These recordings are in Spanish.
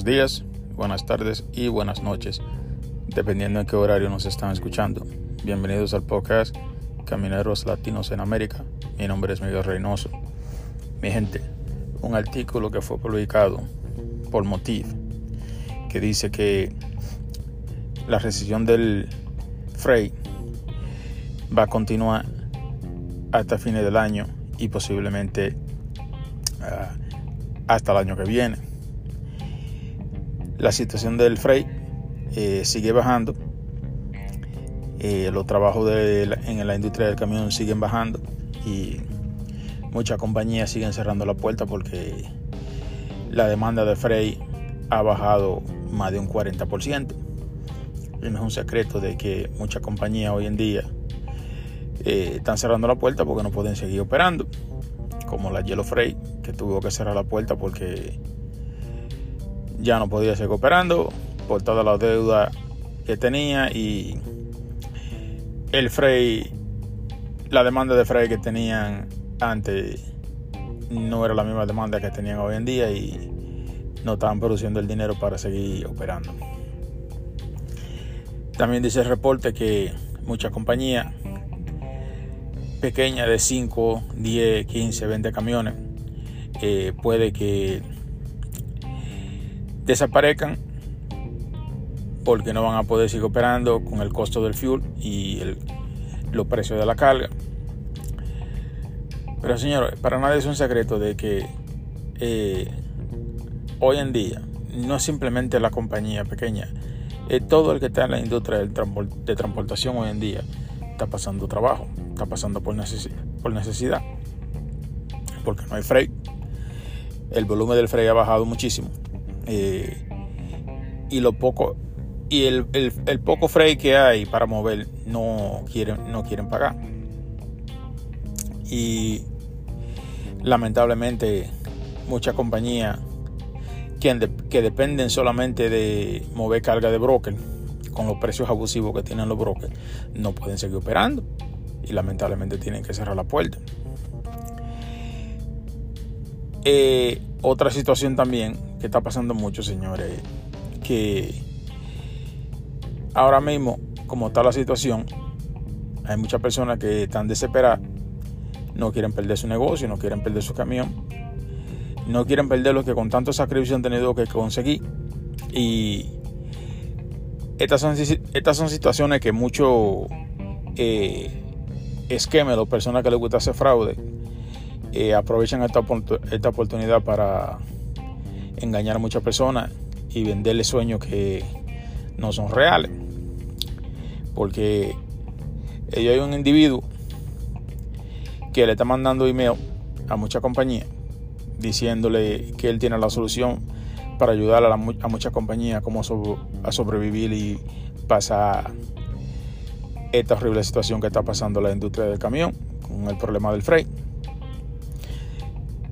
buenos días, buenas tardes y buenas noches, dependiendo en qué horario nos están escuchando. Bienvenidos al podcast Camineros Latinos en América. Mi nombre es Miguel Reynoso. Mi gente, un artículo que fue publicado por Motiv que dice que la recesión del freight va a continuar hasta fines del año y posiblemente uh, hasta el año que viene. La situación del freight eh, sigue bajando. Eh, los trabajos de la, en la industria del camión siguen bajando y muchas compañías siguen cerrando la puerta porque la demanda de freight ha bajado más de un 40%. Y no es un secreto de que muchas compañías hoy en día eh, están cerrando la puerta porque no pueden seguir operando, como la Yellow Freight, que tuvo que cerrar la puerta porque ya no podía seguir operando por toda la deuda que tenía y el freight, la demanda de freight que tenían antes no era la misma demanda que tenían hoy en día y no estaban produciendo el dinero para seguir operando. También dice el reporte que muchas compañías pequeñas de 5, 10, 15, 20 camiones eh, puede que desaparezcan porque no van a poder seguir operando con el costo del fuel y los precios de la carga. Pero señores, para nadie es un secreto de que eh, hoy en día no es simplemente la compañía pequeña, es todo el que está en la industria del de transportación hoy en día está pasando trabajo, está pasando por, por necesidad, porque no hay freight. El volumen del freight ha bajado muchísimo. Eh, y lo poco y el, el, poco freight que hay para mover no quieren, no quieren pagar. Y lamentablemente muchas compañías que, que dependen solamente de mover carga de broker con los precios abusivos que tienen los brokers, no pueden seguir operando y lamentablemente tienen que cerrar la puerta. Eh, otra situación también que está pasando mucho, señores, que ahora mismo, como está la situación, hay muchas personas que están desesperadas, no quieren perder su negocio, no quieren perder su camión, no quieren perder lo que con tanto sacrificio han tenido que conseguir. Y estas son, estas son situaciones que muchos eh, esquemas o personas que les gusta hacer fraude eh, aprovechan esta, esta oportunidad para engañar a muchas personas y venderles sueños que no son reales. Porque ellos hay un individuo que le está mandando email a muchas compañías diciéndole que él tiene la solución para ayudar a muchas compañías como a sobrevivir y pasar esta horrible situación que está pasando la industria del camión con el problema del freight.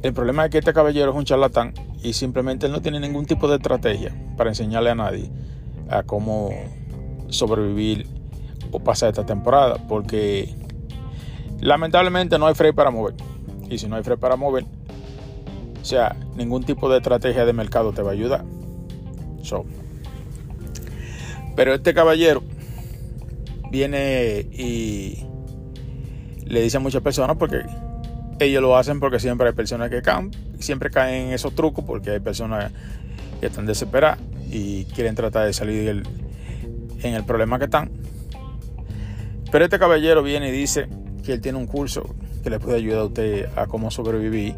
El problema es que este caballero es un charlatán y simplemente él no tiene ningún tipo de estrategia para enseñarle a nadie a cómo sobrevivir o pasar esta temporada porque lamentablemente no hay freight para mover y si no hay freight para mover o sea, ningún tipo de estrategia de mercado te va a ayudar. pero este caballero viene y le dice a muchas personas porque ellos lo hacen porque siempre hay personas que caen, siempre caen en esos trucos porque hay personas que están desesperadas y quieren tratar de salir en el problema que están. Pero este caballero viene y dice que él tiene un curso que le puede ayudar a usted a cómo sobrevivir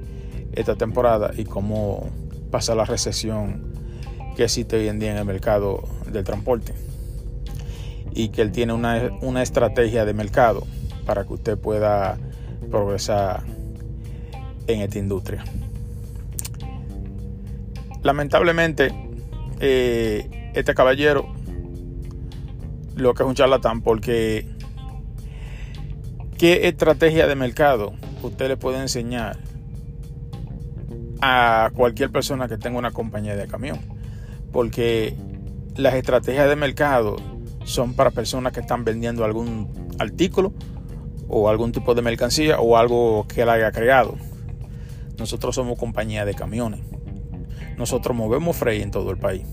esta temporada y cómo pasa la recesión que existe hoy en día en el mercado del transporte. Y que él tiene una, una estrategia de mercado para que usted pueda progresar en esta industria. Lamentablemente, eh, este caballero lo que es un charlatán porque ¿qué estrategia de mercado usted le puede enseñar a cualquier persona que tenga una compañía de camión. Porque las estrategias de mercado son para personas que están vendiendo algún artículo o algún tipo de mercancía o algo que él haya creado. Nosotros somos compañía de camiones. Nosotros movemos freight en todo el país.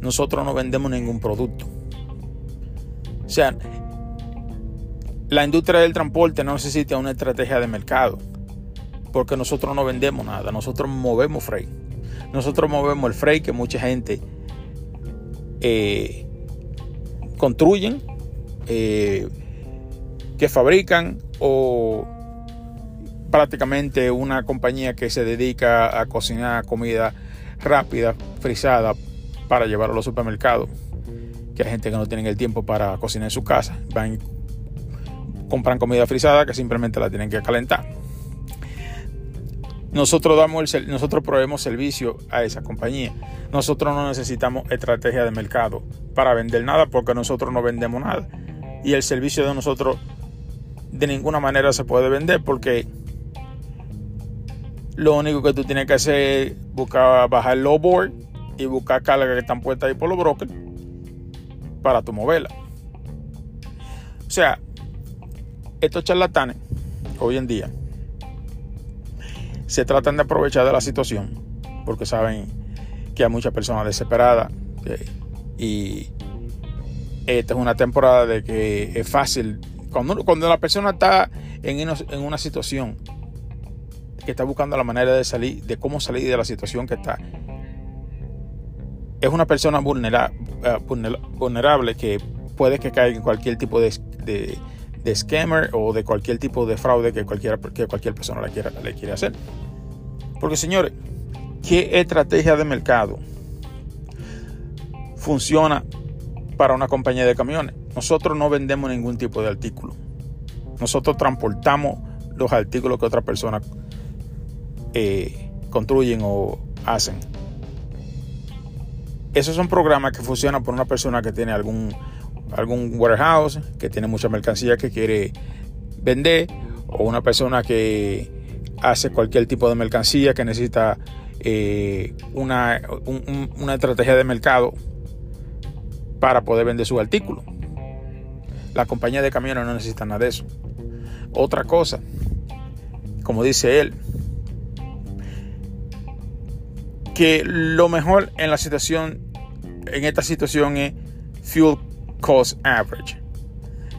Nosotros no vendemos ningún producto. O sea, la industria del transporte no necesita una estrategia de mercado, porque nosotros no vendemos nada, nosotros movemos freight. Nosotros movemos el freight que mucha gente eh, construyen, eh, que fabrican o prácticamente una compañía que se dedica a cocinar comida rápida, frisada, para llevar a los supermercados. Que hay gente que no tiene el tiempo para cocinar en su casa. Van compran comida frisada que simplemente la tienen que calentar. Nosotros damos el, nosotros proveemos servicio a esa compañía. Nosotros no necesitamos estrategia de mercado para vender nada porque nosotros no vendemos nada. Y el servicio de nosotros de ninguna manera se puede vender porque lo único que tú tienes que hacer es buscar bajar el low board y buscar cargas que están puestas ahí por los brokers para tu moverla. O sea, estos charlatanes hoy en día se tratan de aprovechar de la situación porque saben que hay muchas personas desesperadas eh, y esta es una temporada de que es fácil cuando, cuando la persona está en, en una situación que está buscando la manera de salir de cómo salir de la situación que está es una persona eh, vulnerable que puede que caiga en cualquier tipo de, de, scammer o de cualquier tipo de fraude que, cualquiera, que cualquier persona le quiera, le quiere hacer. Porque señores, ¿qué estrategia de mercado funciona para una compañía de camiones? Nosotros no vendemos ningún tipo de artículo. Nosotros transportamos los artículos que otras personas eh, construyen o hacen. Esos son programas que funcionan por una persona que tiene algún, algún warehouse, que tiene mucha mercancía que quiere vender, o una persona que hace cualquier tipo de mercancía que necesita eh, una, una estrategia de mercado para poder vender su artículo. La compañía de camiones no necesita nada de eso. Otra cosa, como dice él, que lo mejor en la situación, en esta situación es fuel cost average.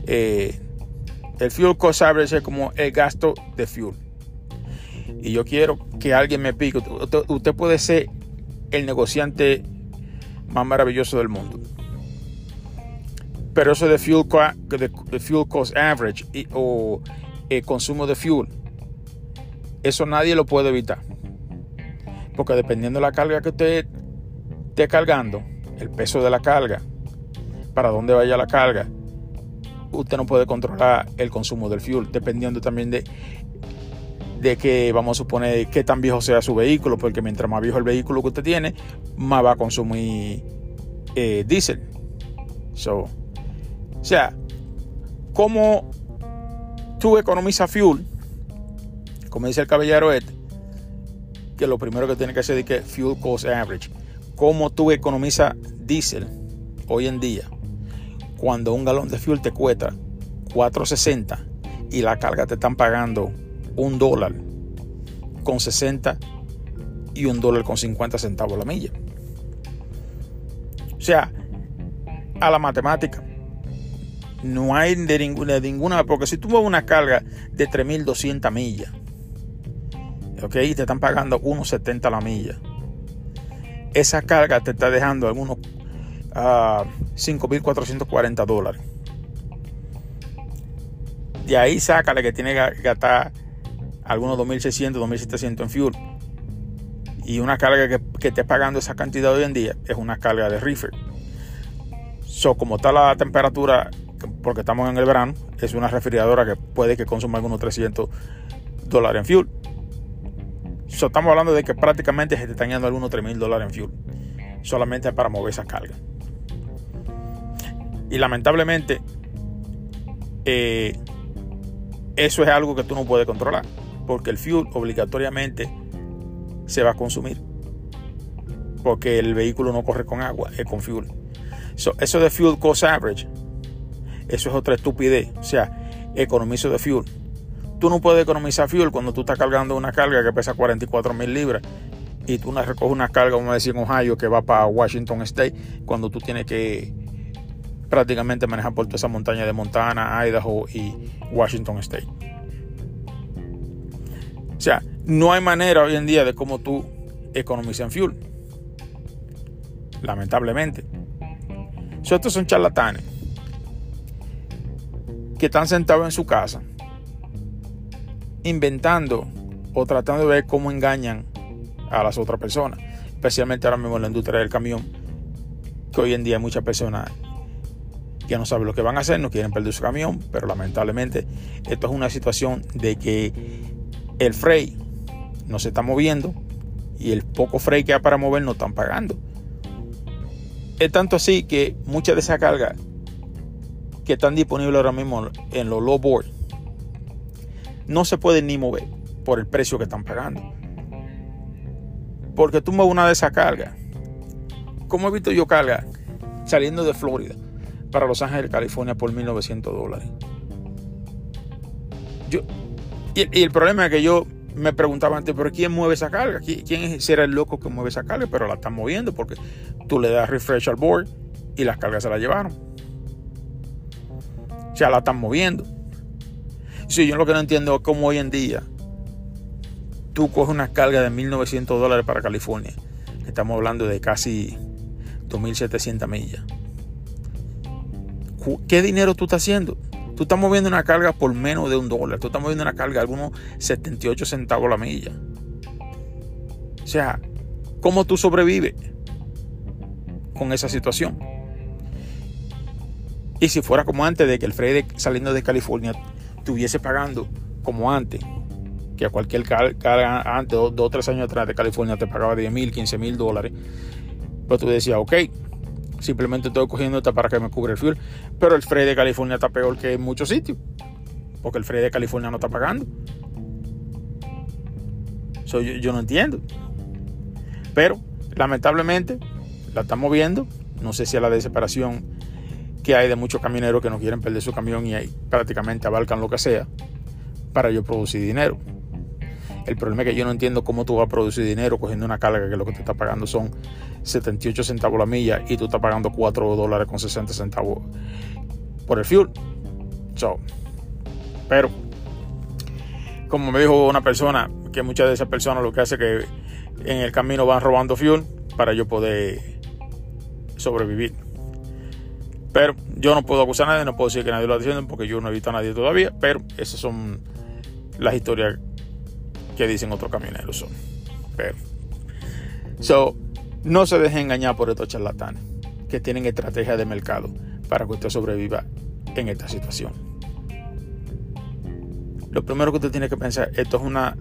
Eh, el fuel cost average es como el gasto de fuel. Y yo quiero que alguien me pique. Usted, puede ser el negociante más maravilloso del mundo. Pero eso de fuel, de, fuel cost average o el consumo de fuel, eso nadie lo puede evitar. Porque dependiendo de la carga que usted esté cargando, el peso de la carga, para dónde vaya la carga, usted no puede controlar el consumo del fuel, dependiendo también de, de que vamos a suponer que tan viejo sea su vehículo, porque mientras más viejo el vehículo que usted tiene, más va a consumir eh, diésel. So, o sea, como tú economizas fuel, como dice el caballero este, que lo primero que tiene que hacer es que fuel cost average. Cómo tú economizas diésel hoy en día cuando un galón de fuel te cuesta 4.60 y la carga te están pagando un dólar con 60 y un dólar con 50 centavos la milla. O sea, a la matemática no hay de ninguna, de porque si tú mueves una carga de 3.200 millas ¿ok? Y te están pagando 1.70 la milla. Esa carga te está dejando algunos ah, 5.440 dólares. De ahí sácale que tiene que gastar algunos 2.600, 2.700 en fuel. Y una carga que, que pagando esa cantidad hoy en día es una carga de reefer. So, como está la temperatura, porque estamos en el verano, es una refrigeradora que puede que consuma algunos 300 dólares en fuel estamos hablando de que prácticamente se te están yendo algunos 3 mil dólares en fuel. Solamente para mover esa carga. Y lamentablemente, eh, eso es algo que tú no puedes controlar. Porque el fuel obligatoriamente se va a consumir. Porque el vehículo no corre con agua, es con fuel. eso de fuel cost average, eso es otra estupidez. O sea, economizo de fuel Tú no puedes economizar fuel cuando tú estás cargando una carga que pesa 44 mil libras y tú recoges una carga, vamos a decir, en Ohio que va para Washington State, cuando tú tienes que prácticamente manejar por toda esa montaña de Montana, Idaho y Washington State. O sea, no hay manera hoy en día de cómo tú economizas en fuel. Lamentablemente. estos son charlatanes que están sentados en su casa inventando o tratando de ver cómo engañan a las otras personas, especialmente ahora mismo en la industria del camión, que hoy en día hay muchas personas que no saben lo que van a hacer, no quieren perder su camión, pero lamentablemente esto es una situación de que el freight no se está moviendo y el poco freight que hay para mover no están pagando. Es tanto así que muchas de esas cargas que están disponibles ahora mismo en los low board no se pueden ni mover por el precio que están pagando. Porque tú mueves una de esas cargas. ¿Cómo he visto yo carga saliendo de Florida para Los Ángeles, California por 1.900 dólares? Yo, y, el problema es que yo me preguntaba antes, ¿pero quién mueve esa carga? ¿Quién será el loco que mueve esa carga? Pero la están moviendo porque tú le das refresh al board y las cargas se la llevaron. O sea, la están moviendo. Sí, yo lo que no entiendo es cómo hoy en día tú coges una carga de 1.900 dólares para California. Estamos hablando de casi 2.700 millas. ¿Qué dinero tú estás haciendo? Tú estás moviendo una carga por menos de un dólar. Tú estás moviendo una carga de algunos 78 centavos la milla. O sea, ¿cómo tú sobrevives con esa situación? Y si fuera como antes de que el Fred saliendo de California estuviese pagando como antes, que a cualquier carga antes, dos o tres años atrás de California te pagaba 10 mil, 15 mil dólares, pues tú decías, ok, Simplemente estoy cogiendo esta para que me cubra el fuel. Pero el Fred de California está peor que en muchos sitios. Porque el Fred de California no está pagando. yo, yo, no entiendo. Pero lamentablemente la estamos viendo. No sé si es la desesperación que hay de muchos camioneros que no quieren perder su camión y ahí prácticamente abarcan lo que sea para yo producir dinero. El problema es que yo no entiendo cómo tú vas a producir dinero cogiendo una carga que lo que te está pagando son 78 centavos la milla y tú estás pagando 4 dólares con 60 centavos por el fuel. pero, como me dijo una persona, que muchas de esas personas lo que hace es que en el camino van robando fuel para yo poder sobrevivir. Pero yo no puedo acusar a nadie, no puedo decir que nadie lo está porque yo no he visto a nadie todavía. Pero esas son las historias que dicen otros camioneros son. Pero, so, no se deje engañar por estos charlatanes que tienen estrategia de mercado para que usted sobreviva en esta situación. Lo primero que usted tiene que pensar, esto es una,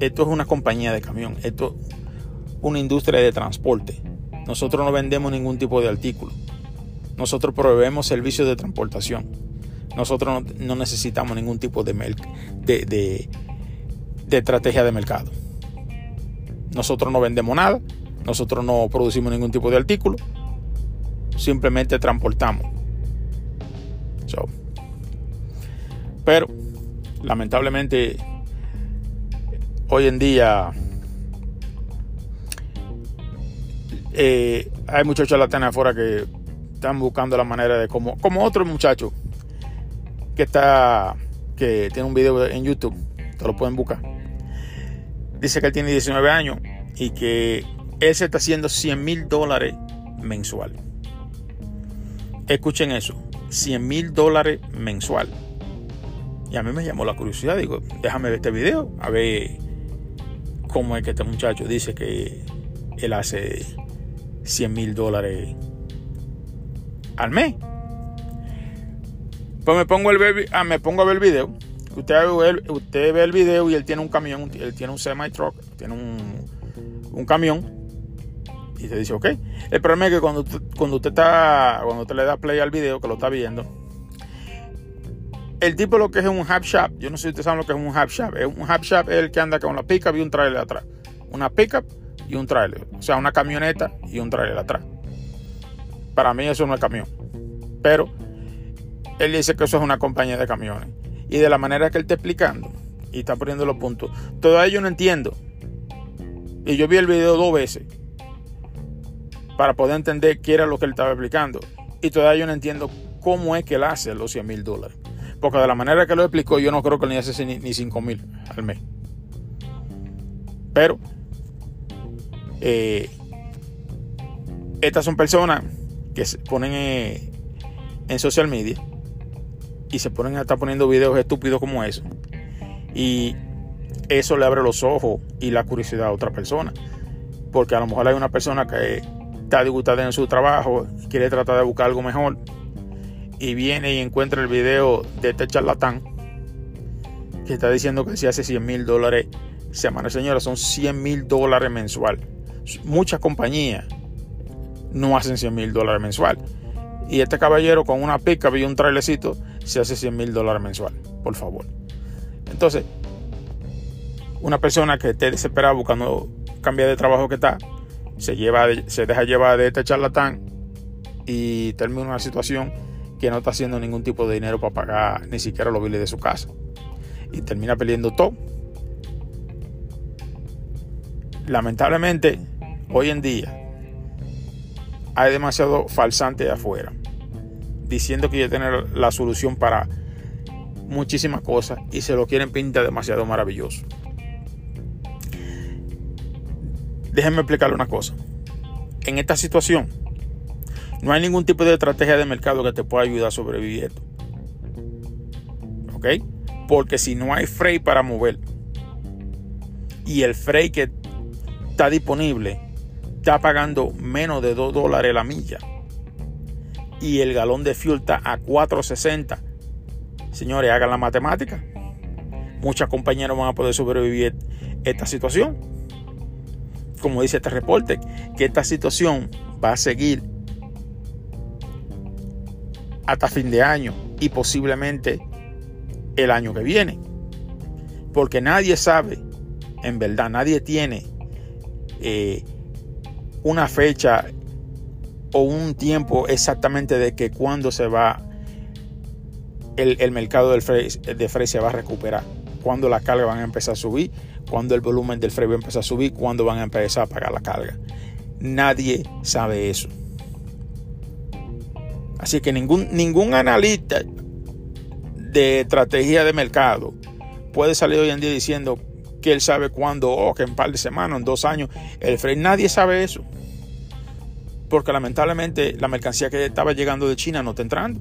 esto es una compañía de camión, esto es una industria de transporte. Nosotros no vendemos ningún tipo de artículo. Nosotros proveemos servicios de transportación. Nosotros no, necesitamos ningún tipo de, de, de estrategia de mercado. Nosotros no vendemos nada, nosotros no producimos ningún tipo de artículo, simplemente transportamos. pero lamentablemente hoy en día eh, hay muchos charlatanes afuera que están buscando la manera de como como otro muchacho que está que tiene un video en YouTube, te lo pueden buscar dice que él tiene 19 años y que él se está haciendo 100 mil dólares mensual. Escuchen eso, 100 mil dólares mensual. Y a mí me llamó la curiosidad, digo, déjame ver este video, a ver cómo es que este muchacho dice que él hace 100 mil dólares al mes. Pues me pongo, el, ah, me pongo a ver el video Usted, usted ve el video y él tiene un camión, él tiene un semi truck, tiene un, camión y se dice, ok. El problema es que cuando, cuando usted está, cuando usted le da play al video, que lo está viendo, el tipo lo que es un hub shop, yo no sé si ustedes saben lo que es un hub shop. Un hub shop es el que anda con la pickup y un trailer atrás. Una pickup y un trailer. O sea, una camioneta y un trailer atrás. Para mí eso no es camión. Pero él dice que eso es una compañía de camiones y de la manera que él está explicando y está poniendo los puntos, todavía yo no entiendo Y yo vi el video dos veces para poder entender qué era lo que él estaba explicando. Y todavía yo no entiendo cómo es que él hace los 100 mil dólares. Porque de la manera que lo explicó, yo no creo que él ni hace ni, ni 5 mil al mes. Pero eh, estas son personas que se ponen eh, en social media y se ponen a estar poniendo videos estúpidos como eso. Y eso le abre los ojos y la curiosidad a otra persona. Porque a lo mejor hay una persona que está disgustada en su trabajo, quiere tratar de buscar algo mejor y viene y encuentra el video de este charlatán que está diciendo que si hace 100 mil dólares semana. Señora, son 100 mil dólares mensual. Muchas compañías no hacen 100 mil dólares mensual. Y este caballero con una pica y un trailecito se hace 100 mil dólares mensual. Por favor. Entonces, una persona que esté desesperada buscando cambiar de trabajo que está, se, lleva, se deja llevar de este charlatán y termina una situación que no está haciendo ningún tipo de dinero para pagar ni siquiera los biles de su casa. Y termina perdiendo todo. Lamentablemente, hoy en día hay demasiado falsante de afuera diciendo que ya tener la solución para muchísimas cosas y se lo quieren pintar demasiado maravilloso. Déjenme explicarle una cosa. En esta situación, no hay ningún tipo de estrategia de mercado que te pueda ayudar a sobrevivir. ¿Ok? Porque si no hay freight para mover y el freight que está disponible está pagando menos de 2 dólares la milla y el galón de fuel está a 4.60, señores, hagan la matemática. Muchas compañías no van a poder sobrevivir esta situación. Como dice este reporte, que esta situación va a seguir hasta fin de año y posiblemente el año que viene. Porque nadie sabe, en verdad, nadie tiene eh, una fecha o un tiempo exactamente de que cuando se va el, mercado del de freight se va a recuperar, cuando las cargas van a empezar a subir, cuando el volumen del freight va a empezar a subir, cuando van a empezar a pagar la carga. Nadie sabe eso. Así que ningún, ningún analista de estrategia de mercado puede salir hoy en día diciendo que él sabe cuándo, o que en par de semanas, en dos años, el freight. Nadie sabe eso. Porque lamentablemente la mercancía que estaba llegando de China no está entrando.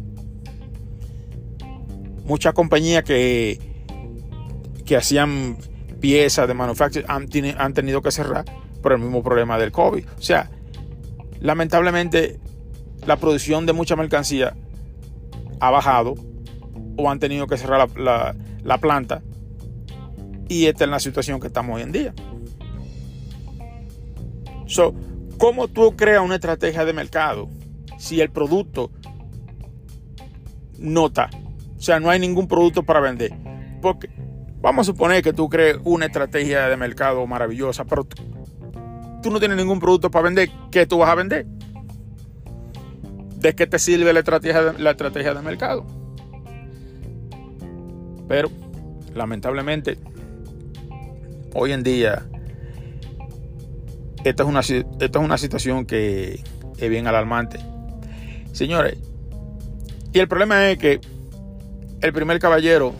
Muchas compañías que, que hacían piezas de manufacturing han, han tenido que cerrar por el mismo problema del COVID. O sea, lamentablemente la producción de mucha mercancía ha bajado o han tenido que cerrar la, planta y esta es la situación que estamos hoy en día. So, ¿Cómo tú creas una estrategia de mercado si el producto no está? O sea, no hay ningún producto para vender. Porque vamos a suponer que tú crees una estrategia de mercado maravillosa, pero tú no tienes ningún producto para vender. ¿Qué tú vas a vender? ¿De qué te sirve la estrategia de, la estrategia de mercado? Pero, lamentablemente, hoy en día esta es una, esta es una situación que es bien alarmante. Señores, y el problema es que el primer caballero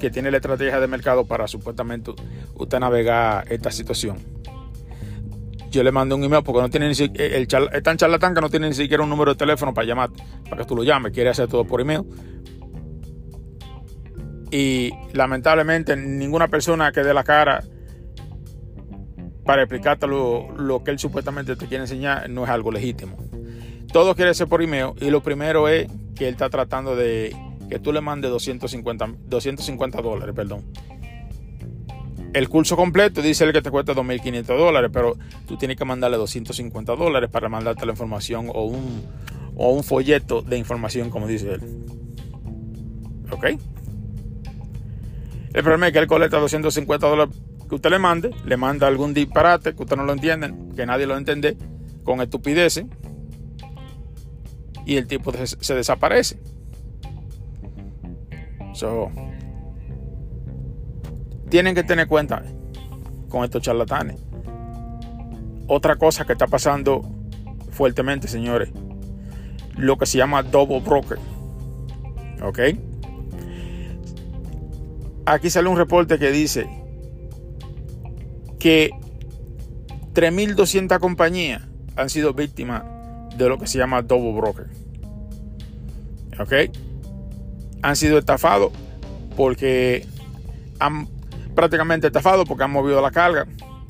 que tiene la estrategia de mercado para supuestamente usted navegar esta situación, yo le mando un email porque no tiene ni siquiera, el es charlatán que no tiene ni siquiera un número de teléfono para llamar, para que tú lo llames, quiere hacer todo por email. Y lamentablemente ninguna persona que dé la cara para explicarte lo, que él supuestamente te quiere enseñar no es algo legítimo. Todo quiere ser por email y lo primero es que él está tratando de que tú le mandes 250, 250 dólares, perdón. El curso completo dice él que te cuesta 2.500 dólares, pero tú tienes que mandarle 250 dólares para mandarte la información o un, o un folleto de información, como dice él. ¿Ok? El problema es que él colecta 250 dólares que usted le mande, le manda algún disparate que usted no lo entiende, que nadie lo entiende, con estupideces, y el tipo se desaparece. tienen que tener cuenta con estos charlatanes. Otra cosa que está pasando fuertemente, señores, lo que se llama double broker. ¿Ok? Aquí sale un reporte que dice que 3.200 compañías han sido víctimas de lo que se llama double broker. ¿Ok? Han sido estafados porque han prácticamente estafados porque han movido la carga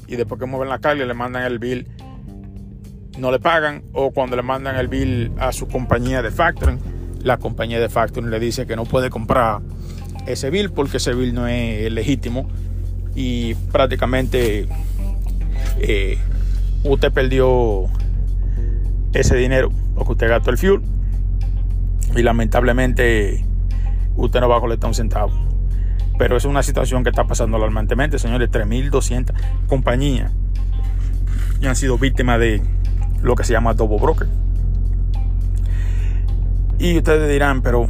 y después que mueven la carga le mandan el bill no le pagan o cuando le mandan el bill a su compañía de factoring la compañía de factoring le dice que no puede comprar ese bill porque ese bill no es legítimo y prácticamente eh, usted perdió ese dinero porque usted gastó el fuel y lamentablemente usted no va a colectar un centavo. Pero es una situación que está pasando alarmantemente, señores. 3.200 compañías han sido víctimas de lo que se llama double broker. Y ustedes dirán, pero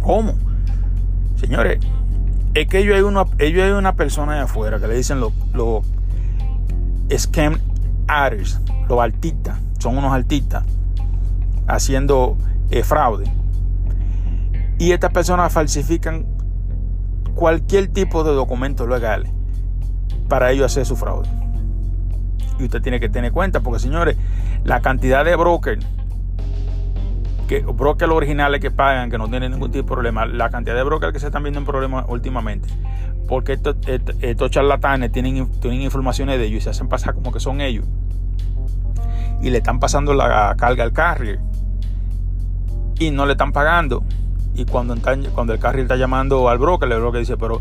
¿cómo? Señores, es que ellos hay una, ellos hay una persona de afuera que le dicen los lo scam artists, los artistas, son unos artistas haciendo eh, fraude. Y estas personas falsifican cualquier tipo de documentos legales para ellos hacer su fraude. Y usted tiene que tener cuenta, porque señores, la cantidad de brokers, que brokers originales que pagan, que no tienen ningún tipo de problema, la cantidad de brokers que se están viendo en problemas últimamente, porque estos, estos, charlatanes tienen, tienen informaciones de ellos y se hacen pasar como que son ellos. Y le están pasando la carga al carrier. Y no le están pagando. Y cuando, cuando el carrier está llamando al broker, el broker dice, pero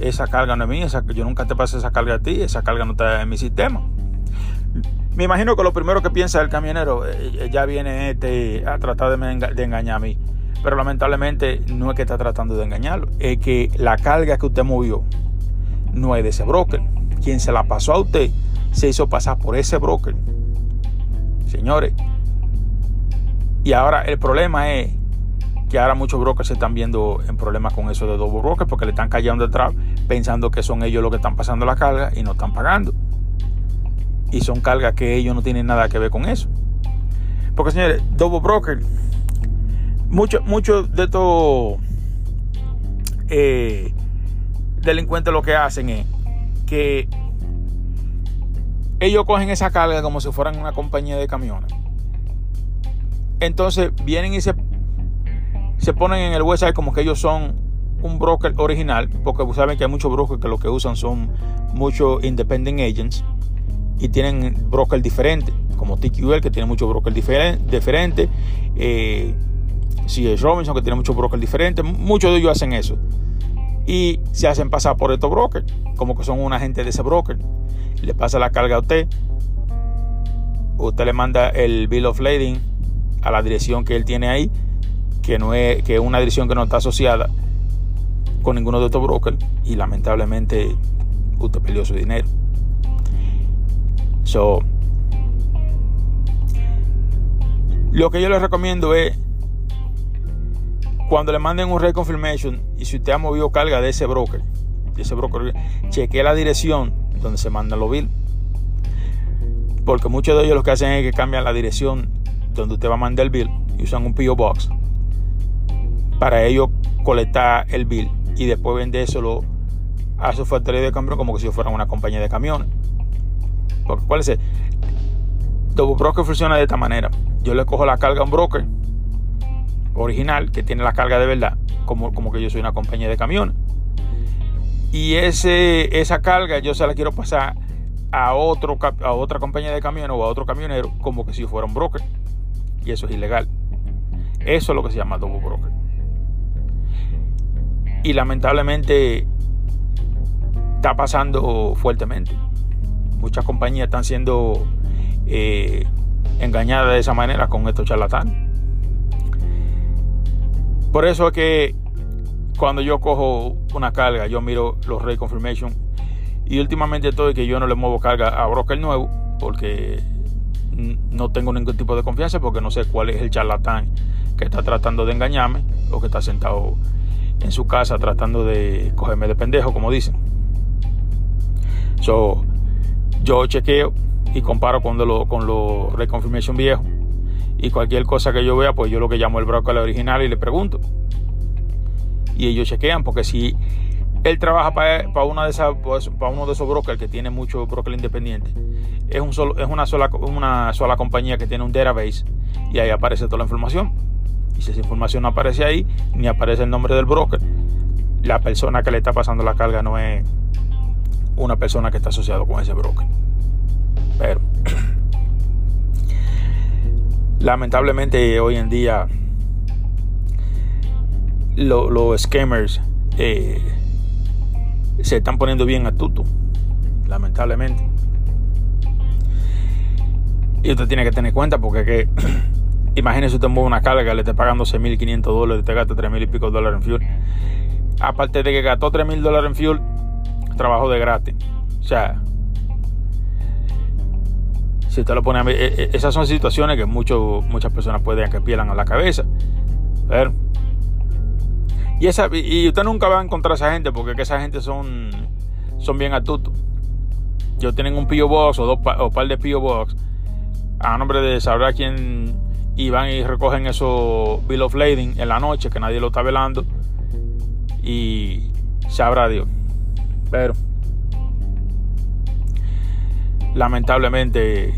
esa carga no es mía, yo nunca te pasé esa carga a ti, esa carga no está en mi sistema. Me imagino que lo primero que piensa el camionero, eh, eh, ya viene este a tratar de, engañar a mí. Pero lamentablemente no es que está tratando de engañarlo, es que la carga que usted movió no es de ese broker. Quien se la pasó a usted se hizo pasar por ese broker. Señores, y ahora el problema es que ahora muchos brokers se están viendo en problemas con eso de double broker porque le están callando detrás pensando que son ellos los que están pasando la carga y no están pagando. Y son cargas que ellos no tienen nada que ver con eso. Porque señores, double broker, muchos mucho de estos eh, delincuentes lo que hacen es que ellos cogen esa carga como si fueran una compañía de camiones. Entonces vienen y se se ponen en el website como que ellos son un broker original, porque saben que hay muchos brokers que lo que usan son muchos independent agents y tienen brokers diferentes, como TQL que tiene muchos brokers diferentes, eh, es Robinson que tiene muchos brokers diferentes, muchos de ellos hacen eso. Y se hacen pasar por estos brokers, como que son un agente de ese broker. Le pasa la carga a usted, usted le manda el bill of lading a la dirección que él tiene ahí que, no es, que es una dirección que no está asociada con ninguno de estos brokers y lamentablemente usted perdió su dinero. So, lo que yo les recomiendo es cuando le manden un reconfirmation y si usted ha movido carga de ese broker, de ese broker, chequee la dirección donde se mandan los bills. Porque muchos de ellos lo que hacen es que cambian la dirección donde usted va a mandar el bill y usan un PO Box para ellos colectar el bill y después vendérselo a su factoría de cambio como que si fueran una compañía de camiones. ¿Cuál es el? Double Broker funciona de esta manera. Yo le cojo la carga a un broker original que tiene la carga de verdad, como, como que yo soy una compañía de camiones. Y ese, esa carga yo se la quiero pasar a, otro, a otra compañía de camiones o a otro camionero como que si fuera un broker. Y eso es ilegal. Eso es lo que se llama double broker y lamentablemente está pasando fuertemente. Muchas compañías están siendo eh, engañadas de esa manera con estos charlatanes. Por eso es que cuando yo cojo una carga, yo miro los Ray Confirmation y últimamente todo que yo no le muevo carga a broker nuevo porque no tengo ningún tipo de confianza porque no sé cuál es el charlatán que está tratando de engañarme o que está sentado en su casa tratando de cogerme de pendejo, como dicen. Yo chequeo y comparo con los con los reconfirmation viejos. Y cualquier cosa que yo vea, pues yo lo que llamo el broker original y le pregunto. Y ellos chequean, porque si él trabaja para, una de esas, pues, para uno de esos brokers que tiene mucho broker independiente, es, un solo, es una, sola, una sola compañía que tiene un database y ahí aparece toda la información. Y si esa información no aparece ahí, ni aparece el nombre del broker, la persona que le está pasando la carga no es una persona que está asociado con ese broker. Pero lamentablemente hoy en día los scammers eh, se están poniendo bien astutos, lamentablemente. Y usted tiene que tener cuenta porque que, imagínese usted mueve una carga, le esté pagando 6.500 dólares, te gasta 3.000 y pico dólares en fuel. Aparte de que gastó 3.000 dólares en fuel, trabajo de gratis. O sea, si usted lo pone a mí, e, esas son situaciones que muchas personas pueden que pierdan a la cabeza. Pero, y, esa, y usted nunca va a encontrar a esa gente porque esa gente son, son bien astutos. Yo tienen un P.O. Box o dos o par de P.O. Box a nombre de sabrá quién y van y recogen esos bill of lading en la noche que nadie lo está velando y sabrá Dios. Pero lamentablemente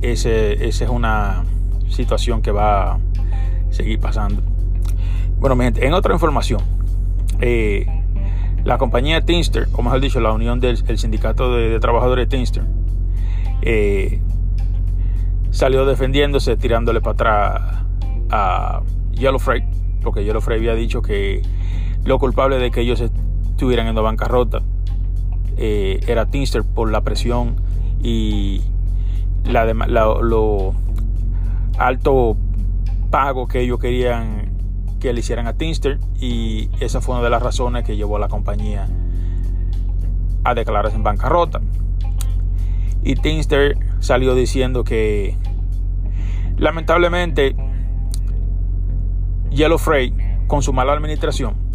ese, esa es una situación que va a seguir pasando. Bueno, mi gente, en otra información, eh, la compañía Teamster, o mejor dicho, la unión del sindicato de, trabajadores Teamster, eh, salió defendiéndose, tirándole para atrás a Yellow Freight, porque Yellow Freight había dicho que lo culpable de que ellos estuvieran en la bancarrota eh, era Teamster por la presión y la, lo alto pago que ellos querían que le hicieran a Teamster y esa fue una de las razones que llevó a la compañía a declararse en bancarrota. Y Teamster salió diciendo que lamentablemente Yellow Freight con su mala administración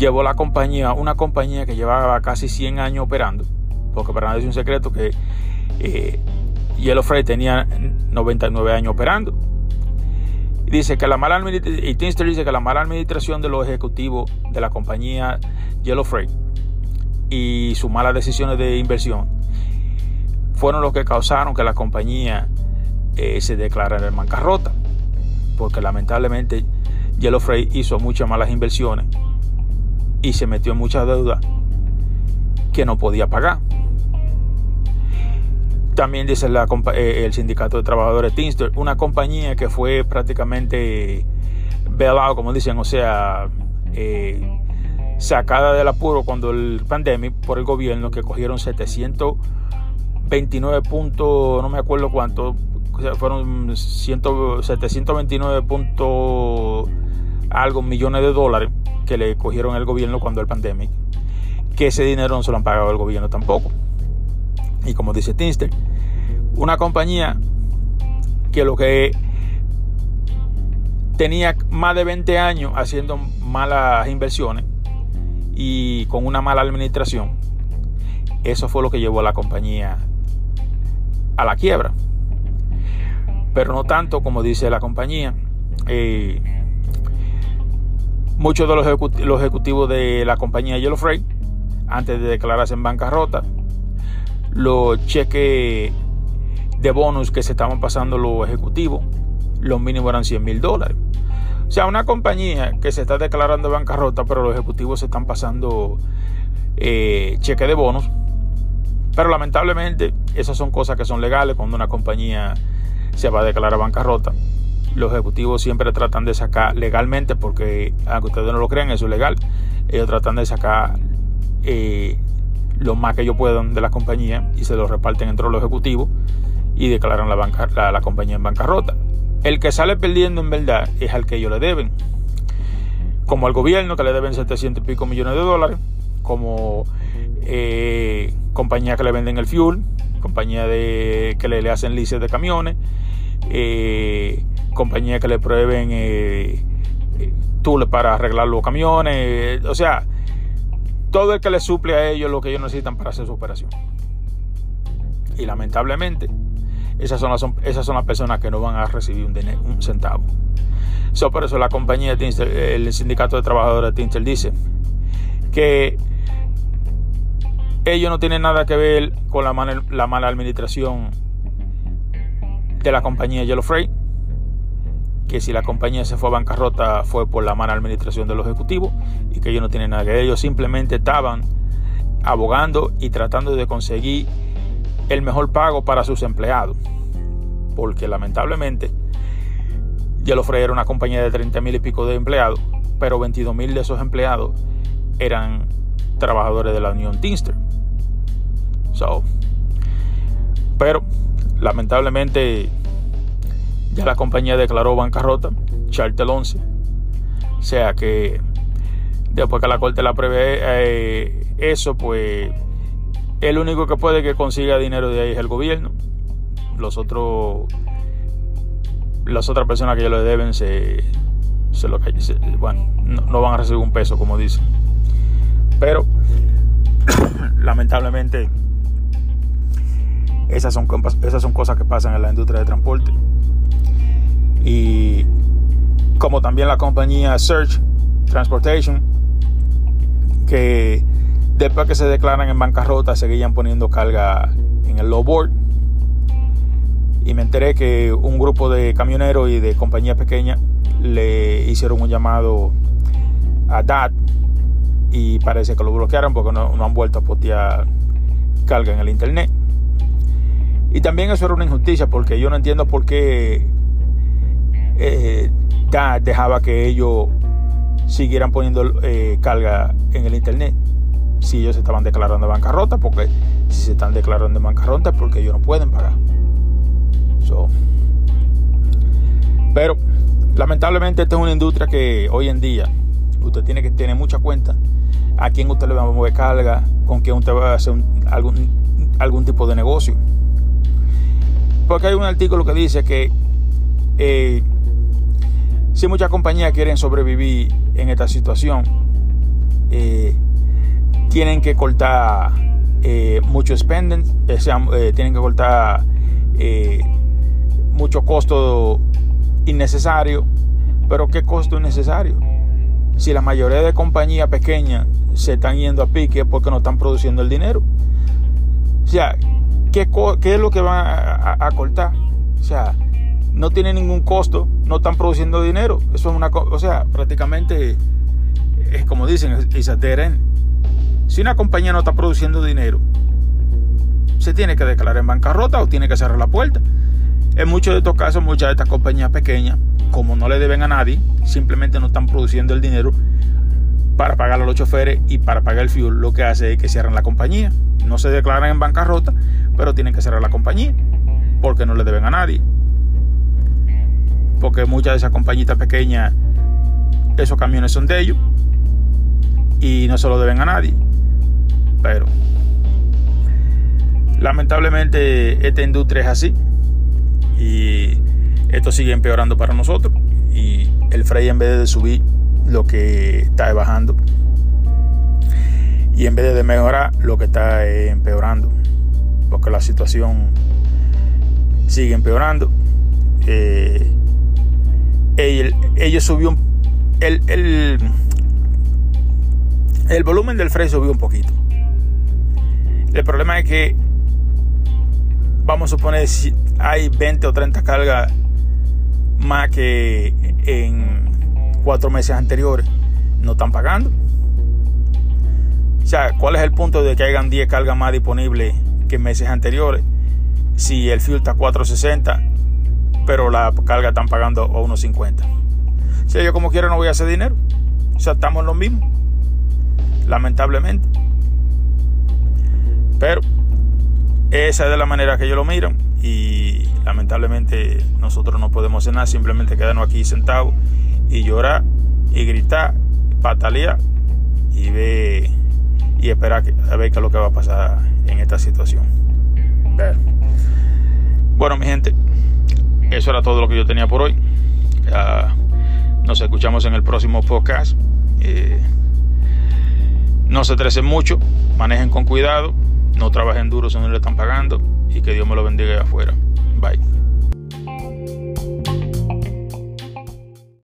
llevó la compañía, una compañía que llevaba casi 100 años operando, porque para nadie es un secreto que eh, Yellow Freight tenía 99 años operando. Dice que la mala y Teamster dice que la mala administración de los ejecutivos de la compañía Yellow Freight y sus malas decisiones de inversión fueron los que causaron que la compañía eh, se declarara en bancarrota. Porque lamentablemente Yellow Freight hizo muchas malas inversiones y se metió en muchas deudas que no podía pagar. También dice eh, el sindicato de trabajadores Teamster, una compañía que fue prácticamente velado, como dicen, o sea, eh, sacada del apuro cuando el pandemia por el gobierno que cogieron 700 29 puntos, no me acuerdo cuánto, fueron 729 puntos algo millones de dólares que le cogieron el gobierno cuando el pandemia, que ese dinero no se lo han pagado el gobierno tampoco. Y como dice Tinster, una compañía que lo que tenía más de 20 años haciendo malas inversiones y con una mala administración, eso fue lo que llevó a la compañía a la quiebra. Pero no tanto como dice la compañía. Eh, muchos de los, ejecutivos de la compañía Yellow Freight, antes de declararse en bancarrota, los cheques de bonus que se estaban pasando los ejecutivos, los mínimos eran 100 mil dólares. O sea, una compañía que se está declarando bancarrota, pero los ejecutivos se están pasando eh, cheques de bonus, pero lamentablemente esas son cosas que son legales cuando una compañía se va a declarar bancarrota. Los ejecutivos siempre tratan de sacar legalmente, porque aunque ustedes no lo crean, eso es legal. Ellos tratan de sacar eh, lo más que ellos puedan de la compañía y se lo reparten entre los ejecutivos y declaran la, compañía en bancarrota. El que sale perdiendo en verdad es al que ellos le deben. Como al gobierno que le deben 700 y pico millones de dólares, como eh, compañías que le venden el fuel, compañías que le, hacen lices de camiones, eh, compañías que le prueben eh, eh, tools para arreglar los camiones, o sea, todo el que le suple a ellos lo que ellos necesitan para hacer su operación. Y lamentablemente, esas son las, esas son las personas que no van a recibir un, un centavo. So, por eso la compañía, el sindicato de trabajadores de Tintel dice que ellos no tienen nada que ver con la la mala administración de la compañía Yellow Freight, que si la compañía se fue a bancarrota fue por la mala administración de los ejecutivos y que ellos no tienen nada que ver, ellos simplemente estaban abogando y tratando de conseguir el mejor pago para sus empleados, porque lamentablemente Yellow Freight era una compañía de 30 mil y pico de empleados, pero 22 mil de esos empleados eran trabajadores de la Unión Teamster. So, pero lamentablemente ya la compañía declaró bancarrota, Charter 11. O sea que después que la corte la prevé eh, eso, pues el único que puede que consiga dinero de ahí es el gobierno. Los otros, las otras personas que ya le deben se, se lo bueno, no, van a recibir un peso, como dicen. Pero lamentablemente esas son cosas que pasan en la industria de transporte. Y como también la compañía Search Transportation, que después que se declaran en bancarrota seguían poniendo carga en el low board. Y me enteré que un grupo de camioneros y de compañías pequeñas le hicieron un llamado a DAT y parece que lo bloquearon porque no, no han vuelto a postear carga en el internet. Y también eso era una injusticia porque yo no entiendo por qué eh, dejaba que ellos siguieran poniendo eh, carga en el internet. Si ellos estaban declarando de bancarrota porque si se están declarando de bancarrota es porque ellos no pueden pagar. Pero lamentablemente esta es una industria que hoy en día usted tiene que tener mucha cuenta a quién usted le va a mover carga con quién usted va a hacer algún, algún tipo de negocio. Porque hay un artículo que dice que eh, si muchas compañías quieren sobrevivir en esta situación, eh, tienen que cortar eh, mucho spending, tienen que cortar mucho costo innecesario. Pero ¿qué costo innecesario? Si la mayoría de compañías pequeñas se están yendo a pique porque no están produciendo el dinero. O sea, ¿qué, es lo que van a, cortar? O sea, no tiene ningún costo, no están produciendo dinero. Eso es una cosa, o sea, prácticamente es como dicen, es Si una compañía no está produciendo dinero, se tiene que declarar en bancarrota o tiene que cerrar la puerta. En muchos de estos casos, muchas de estas compañías pequeñas, como no le deben a nadie, simplemente no están produciendo el dinero para pagar a los choferes y para pagar el fuel, lo que hace es que cierran la compañía. No se declaran en bancarrota, pero tienen que cerrar la compañía porque no le deben a nadie. Porque muchas de esas compañitas pequeñas, esos camiones son de ellos y no se lo deben a nadie. Pero lamentablemente esta industria es así y esto sigue empeorando para nosotros y el freight en vez de subir lo que está bajando y en vez de mejorar lo que está empeorando porque la situación sigue empeorando. Eh, ellos subió el, el, el volumen del freight subió un poquito. El problema es que vamos a suponer si hay 20 o 30 cargas más que en cuatro meses anteriores, no están pagando. O sea, ¿cuál es el punto de que hayan 10 cargas más disponibles que meses anteriores. Si el fuel está a 4.60, pero la carga están pagando a 1.50. Si yo como quiera no voy a hacer dinero. O sea, estamos en lo mismo. Lamentablemente. Pero esa es de la manera que ellos lo miran. Y lamentablemente nosotros no podemos hacer nada. Simplemente quedarnos aquí sentados y llorar y gritar, patalear y ver y esperar a ver qué es lo que va a pasar en esta situación. Bueno, mi gente, eso era todo lo que yo tenía por hoy. nos escuchamos en el próximo podcast. Eh, no se estresen mucho, manejen con cuidado, No trabajen duro si no le están pagando y que Dios me lo bendiga allá afuera. Bye.